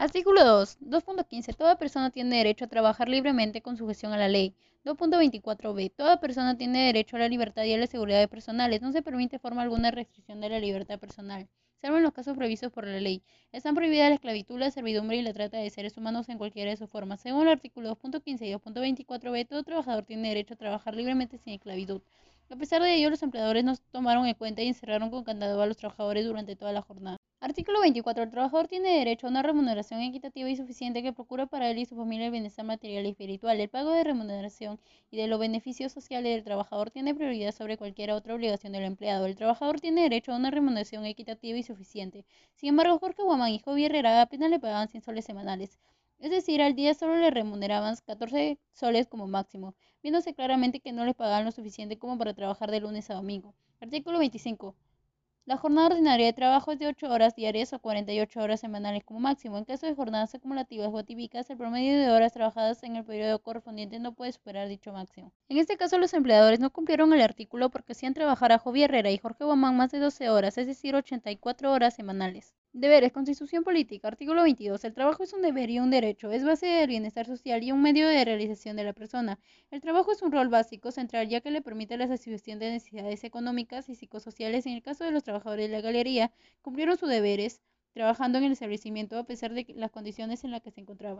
Artículo 2. 2.15. Toda persona tiene derecho a trabajar libremente con sujeción a la ley. 2.24b. Toda persona tiene derecho a la libertad y a la seguridad personales. No se permite forma alguna restricción de la libertad personal, salvo en los casos previstos por la ley. Están prohibidas la esclavitud, la servidumbre y la trata de seres humanos en cualquiera de sus formas. Según el artículo 2.15 y 2.24b, todo trabajador tiene derecho a trabajar libremente sin esclavitud. A pesar de ello, los empleadores no tomaron en cuenta y encerraron con candado a los trabajadores durante toda la jornada. Artículo 24. El trabajador tiene derecho a una remuneración equitativa y suficiente que procura para él y su familia el bienestar material y espiritual. El pago de remuneración y de los beneficios sociales del trabajador tiene prioridad sobre cualquier otra obligación del empleado. El trabajador tiene derecho a una remuneración equitativa y suficiente. Sin embargo, Jorge Guamán y Javier Herrera apenas le pagaban 100 soles semanales. Es decir, al día solo le remuneraban 14 soles como máximo, viéndose claramente que no le pagaban lo suficiente como para trabajar de lunes a domingo. Artículo 25. La jornada ordinaria de trabajo es de 8 horas diarias o 48 horas semanales como máximo. En caso de jornadas acumulativas o atípicas, el promedio de horas trabajadas en el periodo correspondiente no puede superar dicho máximo. En este caso, los empleadores no cumplieron el artículo porque hacían trabajar a Jovi Herrera y Jorge Guamán más de 12 horas, es decir, 84 horas semanales. Deberes. Constitución política. Artículo 22. El trabajo es un deber y un derecho. Es base del bienestar social y un medio de realización de la persona. El trabajo es un rol básico central ya que le permite la satisfacción de necesidades económicas y psicosociales. En el caso de los trabajadores de la galería, cumplieron sus deberes trabajando en el establecimiento a pesar de las condiciones en las que se encontraban.